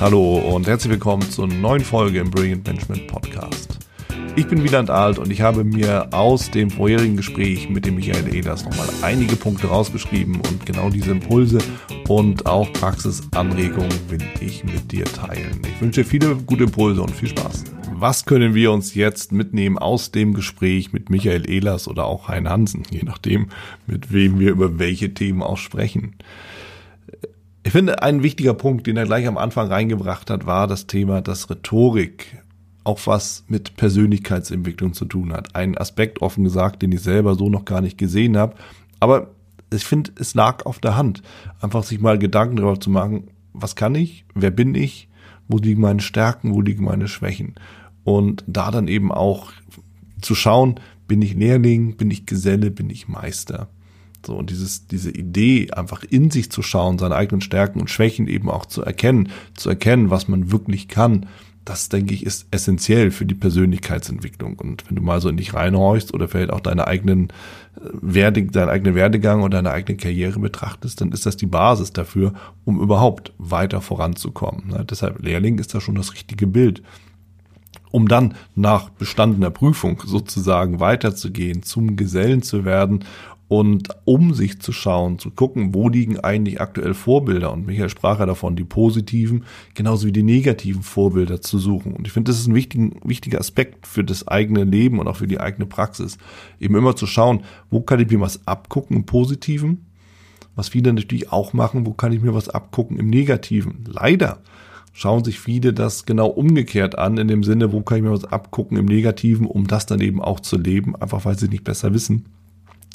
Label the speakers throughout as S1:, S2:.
S1: Hallo und herzlich willkommen zur neuen Folge im Brilliant Management Podcast. Ich bin Wieland Alt und ich habe mir aus dem vorherigen Gespräch mit dem Michael Ehlers nochmal einige Punkte rausgeschrieben und genau diese Impulse und auch Praxisanregungen will ich mit dir teilen. Ich wünsche dir viele gute Impulse und viel Spaß. Was können wir uns jetzt mitnehmen aus dem Gespräch mit Michael Ehlers oder auch Hein Hansen, je nachdem, mit wem wir über welche Themen auch sprechen? Ich finde, ein wichtiger Punkt, den er gleich am Anfang reingebracht hat, war das Thema, dass Rhetorik auch was mit Persönlichkeitsentwicklung zu tun hat. Ein Aspekt, offen gesagt, den ich selber so noch gar nicht gesehen habe. Aber ich finde, es lag auf der Hand, einfach sich mal Gedanken darüber zu machen, was kann ich, wer bin ich, wo liegen meine Stärken, wo liegen meine Schwächen. Und da dann eben auch zu schauen, bin ich Lehrling, bin ich Geselle, bin ich Meister. So, und dieses, diese Idee, einfach in sich zu schauen, seine eigenen Stärken und Schwächen eben auch zu erkennen, zu erkennen, was man wirklich kann, das denke ich ist essentiell für die Persönlichkeitsentwicklung. Und wenn du mal so in dich reinhorchst oder vielleicht auch deine eigenen äh, Werde, deinen eigenen Werdegang oder deine eigene Karriere betrachtest, dann ist das die Basis dafür, um überhaupt weiter voranzukommen. Ne? Deshalb Lehrling ist da schon das richtige Bild. Um dann nach bestandener Prüfung sozusagen weiterzugehen, zum Gesellen zu werden und um sich zu schauen, zu gucken, wo liegen eigentlich aktuell Vorbilder. Und Michael sprach ja davon, die positiven, genauso wie die negativen Vorbilder zu suchen. Und ich finde, das ist ein wichtiger, wichtiger Aspekt für das eigene Leben und auch für die eigene Praxis. Eben immer zu schauen, wo kann ich mir was abgucken im Positiven, was viele natürlich auch machen, wo kann ich mir was abgucken im Negativen. Leider schauen sich viele das genau umgekehrt an, in dem Sinne, wo kann ich mir was abgucken im Negativen, um das dann eben auch zu leben, einfach weil sie nicht besser wissen.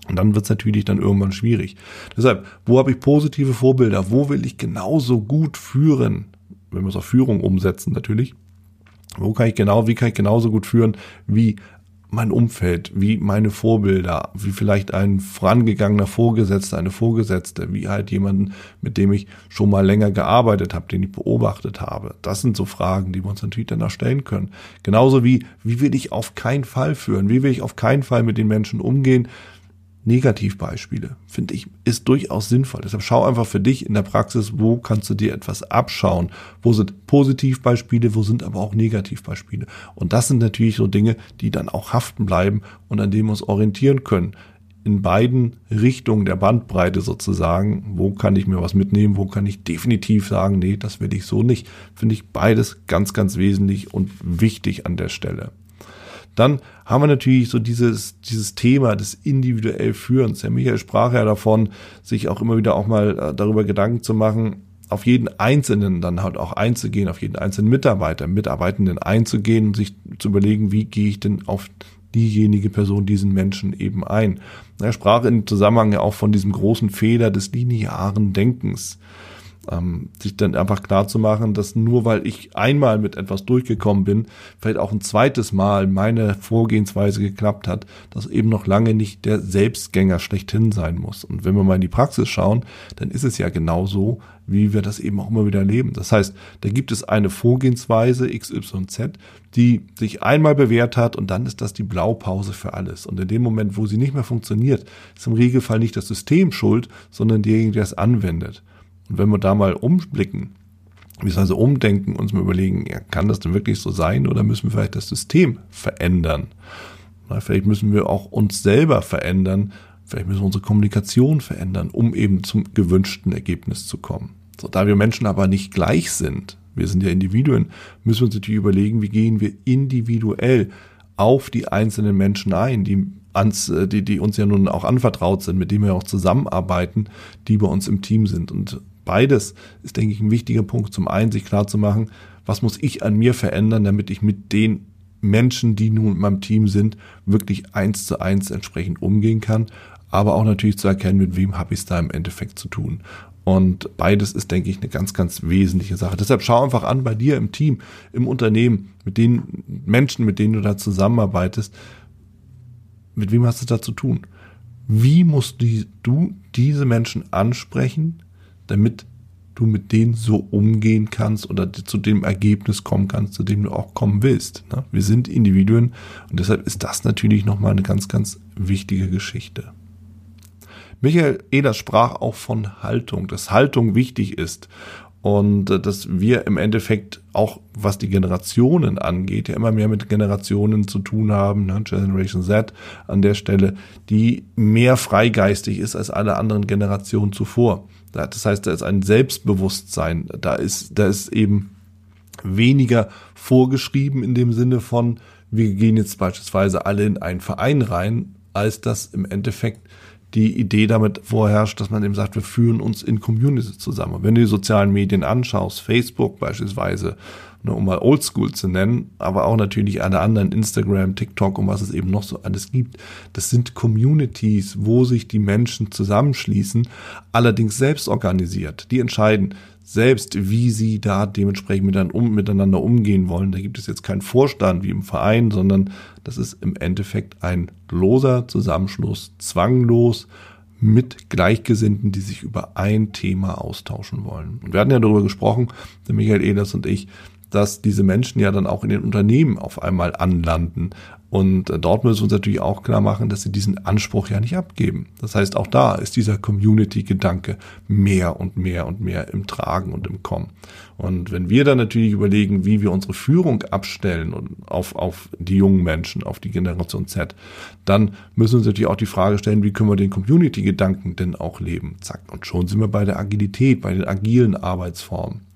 S1: Und dann wird es natürlich dann irgendwann schwierig. Deshalb, wo habe ich positive Vorbilder? Wo will ich genauso gut führen? Wenn wir es auf Führung umsetzen, natürlich. Wo kann ich genau, wie kann ich genauso gut führen wie mein Umfeld, wie meine Vorbilder, wie vielleicht ein vorangegangener Vorgesetzter, eine Vorgesetzte, wie halt jemanden, mit dem ich schon mal länger gearbeitet habe, den ich beobachtet habe. Das sind so Fragen, die wir uns natürlich danach stellen können. Genauso wie, wie will ich auf keinen Fall führen? Wie will ich auf keinen Fall mit den Menschen umgehen? Negativbeispiele, finde ich, ist durchaus sinnvoll. Deshalb schau einfach für dich in der Praxis, wo kannst du dir etwas abschauen. Wo sind Positivbeispiele, wo sind aber auch Negativbeispiele. Und das sind natürlich so Dinge, die dann auch haften bleiben und an denen wir uns orientieren können. In beiden Richtungen der Bandbreite sozusagen, wo kann ich mir was mitnehmen, wo kann ich definitiv sagen, nee, das will ich so nicht. Finde ich beides ganz, ganz wesentlich und wichtig an der Stelle. Dann haben wir natürlich so dieses, dieses Thema des individuell Führens. Herr Michael sprach ja davon, sich auch immer wieder auch mal äh, darüber Gedanken zu machen, auf jeden Einzelnen dann halt auch einzugehen, auf jeden einzelnen Mitarbeiter, Mitarbeitenden einzugehen und sich zu überlegen, wie gehe ich denn auf diejenige Person, diesen Menschen eben ein. Er sprach im Zusammenhang ja auch von diesem großen Fehler des linearen Denkens ähm, sich dann einfach klar zu machen, dass nur weil ich einmal mit etwas durchgekommen bin, vielleicht auch ein zweites Mal meine Vorgehensweise geklappt hat, dass eben noch lange nicht der Selbstgänger schlechthin sein muss. Und wenn wir mal in die Praxis schauen, dann ist es ja genauso, wie wir das eben auch immer wieder erleben. Das heißt, da gibt es eine Vorgehensweise XYZ, die sich einmal bewährt hat und dann ist das die Blaupause für alles. Und in dem Moment, wo sie nicht mehr funktioniert, ist im Regelfall nicht das System schuld, sondern derjenige, der es anwendet. Und wenn wir da mal umblicken, beziehungsweise umdenken, uns mal überlegen, ja, kann das denn wirklich so sein oder müssen wir vielleicht das System verändern? Na, vielleicht müssen wir auch uns selber verändern, vielleicht müssen wir unsere Kommunikation verändern, um eben zum gewünschten Ergebnis zu kommen. So, da wir Menschen aber nicht gleich sind, wir sind ja Individuen, müssen wir uns natürlich überlegen, wie gehen wir individuell auf die einzelnen Menschen ein, die ans, die, die uns ja nun auch anvertraut sind, mit denen wir auch zusammenarbeiten, die bei uns im Team sind. Und beides ist, denke ich, ein wichtiger Punkt. Zum einen sich klar zu machen, was muss ich an mir verändern, damit ich mit den Menschen, die nun in meinem Team sind, wirklich eins zu eins entsprechend umgehen kann, aber auch natürlich zu erkennen, mit wem habe ich es da im Endeffekt zu tun. Und beides ist, denke ich, eine ganz, ganz wesentliche Sache. Deshalb schau einfach an bei dir im Team, im Unternehmen, mit den Menschen, mit denen du da zusammenarbeitest, mit wem hast du da zu tun? Wie musst du diese Menschen ansprechen, damit du mit denen so umgehen kannst oder zu dem Ergebnis kommen kannst, zu dem du auch kommen willst. Ne? Wir sind Individuen und deshalb ist das natürlich nochmal eine ganz, ganz wichtige Geschichte. Michael Ehlers sprach auch von Haltung, dass Haltung wichtig ist. und äh, dass wir im Endeffekt auch, was die Generationen angeht, ja immer mehr mit Generationen zu tun haben, ne? Generation Z an der Stelle, die mehr freigeistig ist als alle anderen Generationen zuvor. Das heißt, da ist ein Selbstbewusstsein, da ist, da ist eben weniger vorgeschrieben in dem Sinne von, wir gehen jetzt beispielsweise alle in einen Verein rein, als dass im Endeffekt die Idee damit vorherrscht, dass man eben sagt, wir führen uns in Communities zusammen. Wenn du die sozialen Medien anschaust, Facebook beispielsweise, ne, um mal Oldschool zu nennen, aber auch natürlich alle anderen, Instagram, TikTok und was es eben noch so alles gibt, das sind Communities, wo sich die Menschen zusammenschließen, allerdings selbst organisiert. Die entscheiden, selbst wie sie da dementsprechend miteinander umgehen wollen. Da gibt es jetzt keinen Vorstand wie im Verein, sondern das ist im Endeffekt ein loser Zusammenschluss, zwanglos mit Gleichgesinnten, die sich über ein Thema austauschen wollen. Und wir hatten ja darüber gesprochen, der Michael Ehlers und ich, dass diese Menschen ja dann auch in den Unternehmen auf einmal anlanden. Und äh, dort müssen wir uns natürlich auch klar machen, dass sie diesen Anspruch ja nicht abgeben. Das heißt, auch da ist dieser Community-Gedanke mehr und mehr und mehr im Tragen und im Kommen. Und wenn wir dann natürlich überlegen, wie wir unsere Führung abstellen und auf, auf die jungen Menschen, auf die Generation Z, dann müssen wir uns natürlich auch die Frage stellen, wie können wir den Community-Gedanken denn auch leben? Zack. Und schon sind wir bei der Agilität, bei den agilen Arbeitsformen.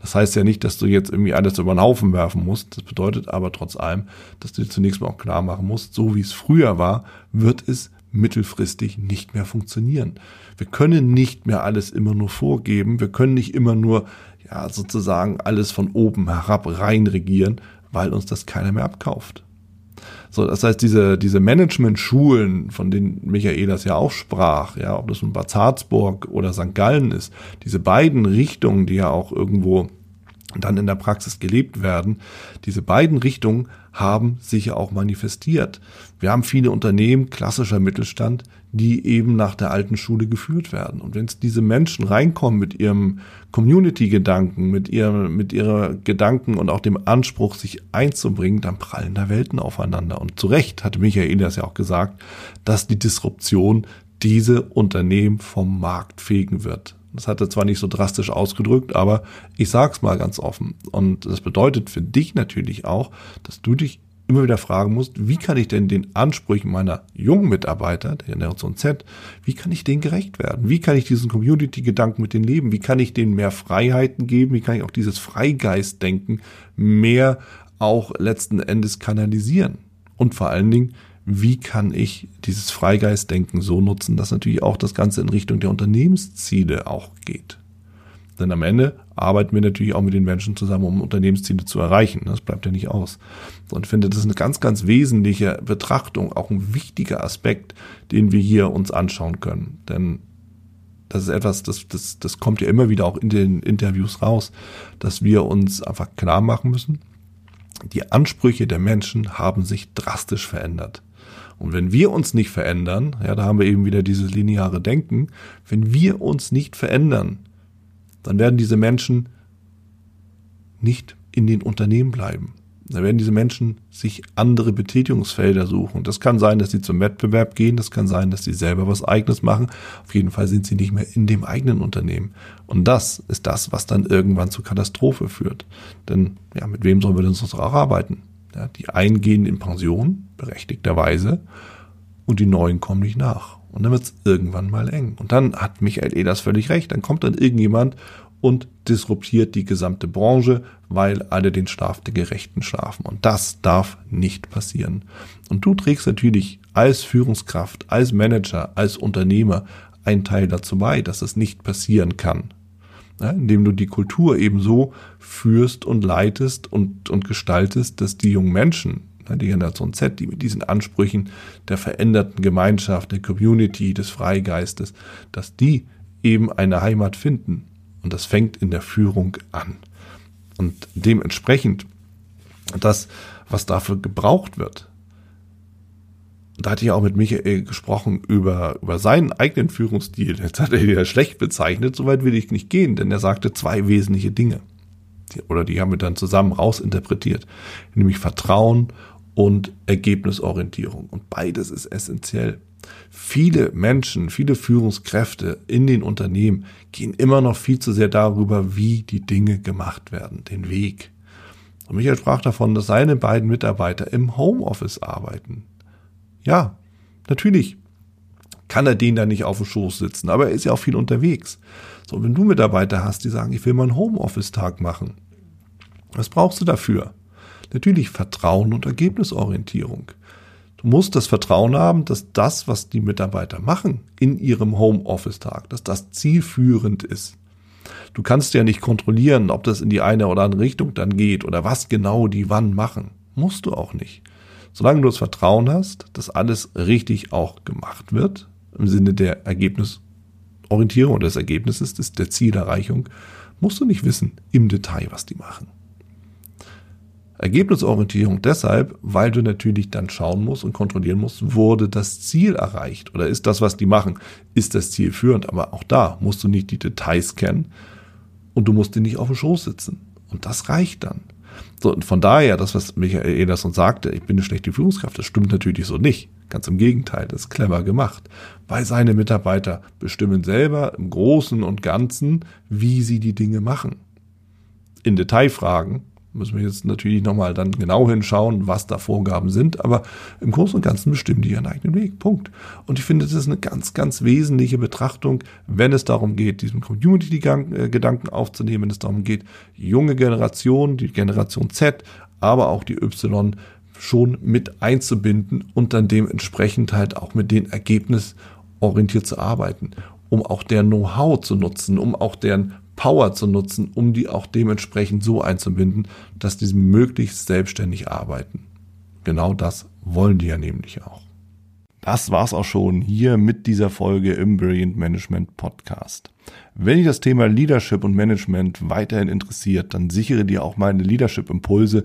S1: Das heißt ja nicht, dass du jetzt irgendwie alles über den Haufen werfen musst. Das bedeutet aber trotz allem, dass du dir zunächst mal auch klar machen musst, so wie es früher war, wird es mittelfristig nicht mehr funktionieren. Wir können nicht mehr alles immer nur vorgeben. Wir können nicht immer nur, ja, sozusagen alles von oben herab rein regieren, weil uns das keiner mehr abkauft. So, das heißt, diese, diese Management-Schulen, von denen Michaelas ja auch sprach, ja, ob das nun Bad Salzburg oder St. Gallen ist, diese beiden Richtungen, die ja auch irgendwo dann in der Praxis gelebt werden, diese beiden Richtungen haben sich ja auch manifestiert. Wir haben viele Unternehmen, klassischer Mittelstand, die eben nach der alten Schule geführt werden. Und wenn es diese Menschen reinkommen mit ihrem Community-Gedanken, mit ihrem, mit ihrer Gedanken und auch dem Anspruch, sich einzubringen, dann prallen da Welten aufeinander. Und zu Recht hatte Michael das ja auch gesagt, dass die Disruption diese Unternehmen vom Markt fegen wird. Das hat er zwar nicht so drastisch ausgedrückt, aber ich sag's mal ganz offen. Und das bedeutet für dich natürlich auch, dass du dich immer wieder fragen musst, wie kann ich denn den Ansprüchen meiner jungen Mitarbeiter, der Generation Z, wie kann ich denen gerecht werden? Wie kann ich diesen Community-Gedanken mit denen leben? Wie kann ich denen mehr Freiheiten geben? Wie kann ich auch dieses Freigeist-Denken mehr auch letzten Endes kanalisieren? Und vor allen Dingen, wie kann ich dieses Freigeistdenken so nutzen, dass natürlich auch das Ganze in Richtung der Unternehmensziele auch geht. Denn am Ende arbeiten wir natürlich auch mit den Menschen zusammen, um Unternehmensziele zu erreichen. Das bleibt ja nicht aus. Und ich finde, das ist eine ganz, ganz wesentliche Betrachtung, auch ein wichtiger Aspekt, den wir hier uns anschauen können. Denn das ist etwas, das, das, das kommt ja immer wieder auch in den Interviews raus, dass wir uns einfach klar machen müssen, die Ansprüche der Menschen haben sich drastisch verändert. Und wenn wir uns nicht verändern, ja, da haben wir eben wieder dieses lineare Denken, wenn wir uns nicht verändern, dann werden diese Menschen nicht in den Unternehmen bleiben. Da werden diese Menschen sich andere Betätigungsfelder suchen. Das kann sein, dass sie zum Wettbewerb gehen, das kann sein, dass sie selber was eigenes machen. Auf jeden Fall sind sie nicht mehr in dem eigenen Unternehmen. Und das ist das, was dann irgendwann zur Katastrophe führt. Denn ja, mit wem sollen wir denn sonst auch arbeiten? Ja, die einen gehen in Pension, berechtigterweise, und die neuen kommen nicht nach. Und dann wird es irgendwann mal eng. Und dann hat Michael Ehlers völlig recht. Dann kommt dann irgendjemand und disruptiert die gesamte Branche, weil alle den Schlaf der Gerechten schlafen. Und das darf nicht passieren. Und du trägst natürlich als Führungskraft, als Manager, als Unternehmer einen Teil dazu bei, dass es nicht passieren kann ja, indem du die Kultur eben so führst und leitest und, und gestaltest, dass die jungen Menschen, die Generation Z, die mit diesen Ansprüchen der veränderten Gemeinschaft, der Community, des Freigeistes, dass die eben eine Heimat finden. Und das fängt in der Führung an. Und dementsprechend das, was dafür gebraucht wird, da hatte ich auch mit Michael gesprochen über, über seinen eigenen Führungsstil. Jetzt hat er ihn ja schlecht bezeichnet, soweit will ich nicht gehen, denn er sagte zwei wesentliche Dinge. Oder die haben wir dann zusammen rausinterpretiert. Nämlich Vertrauen und Ergebnisorientierung. Und beides ist essentiell. Viele Menschen, viele Führungskräfte in den Unternehmen gehen immer noch viel zu sehr darüber, wie die Dinge gemacht werden, den Weg. Und Michael sprach davon, dass seine beiden Mitarbeiter im Homeoffice arbeiten. Ja, natürlich kann er den da nicht auf dem Schoß sitzen, aber er ist ja auch viel unterwegs. So, wenn du Mitarbeiter hast, die sagen, ich will mal einen Homeoffice-Tag machen, was brauchst du dafür? Natürlich Vertrauen und Ergebnisorientierung. Du musst das Vertrauen haben, dass das, was die Mitarbeiter machen in ihrem Homeoffice-Tag, dass das zielführend ist. Du kannst ja nicht kontrollieren, ob das in die eine oder andere Richtung dann geht oder was genau die wann machen. Musst du auch nicht. Solange du das Vertrauen hast, dass alles richtig auch gemacht wird, im Sinne der Ergebnisorientierung oder des Ergebnisses, des, der Zielerreichung, musst du nicht wissen im Detail, was die machen. Ergebnisorientierung deshalb, weil du natürlich dann schauen musst und kontrollieren musst, wurde das Ziel erreicht oder ist das, was die machen, ist das Ziel führend. Aber auch da musst du nicht die Details kennen und du musst dir nicht auf dem Schoß sitzen. Und das reicht dann. So, und von daher, das, was Michael Ederson sagte, ich bin eine schlechte Führungskraft, das stimmt natürlich so nicht. Ganz im Gegenteil, das ist clever gemacht. Weil seine Mitarbeiter bestimmen selber im Großen und Ganzen, wie sie die Dinge machen. In Detailfragen müssen wir jetzt natürlich nochmal dann genau hinschauen, was da Vorgaben sind, aber im Großen und Ganzen bestimmen die ihren eigenen Weg. Punkt. Und ich finde, das ist eine ganz, ganz wesentliche Betrachtung, wenn es darum geht, diesen Community-Gedanken aufzunehmen, wenn es darum geht, junge Generation, die Generation Z, aber auch die Y schon mit einzubinden und dann dementsprechend halt auch mit den Ergebnis orientiert zu arbeiten, um auch deren Know-how zu nutzen, um auch deren Power zu nutzen, um die auch dementsprechend so einzubinden, dass die möglichst selbstständig arbeiten. Genau das wollen die ja nämlich auch. Das war's auch schon hier mit dieser Folge im Brilliant Management Podcast. Wenn dich das Thema Leadership und Management weiterhin interessiert, dann sichere dir auch meine Leadership Impulse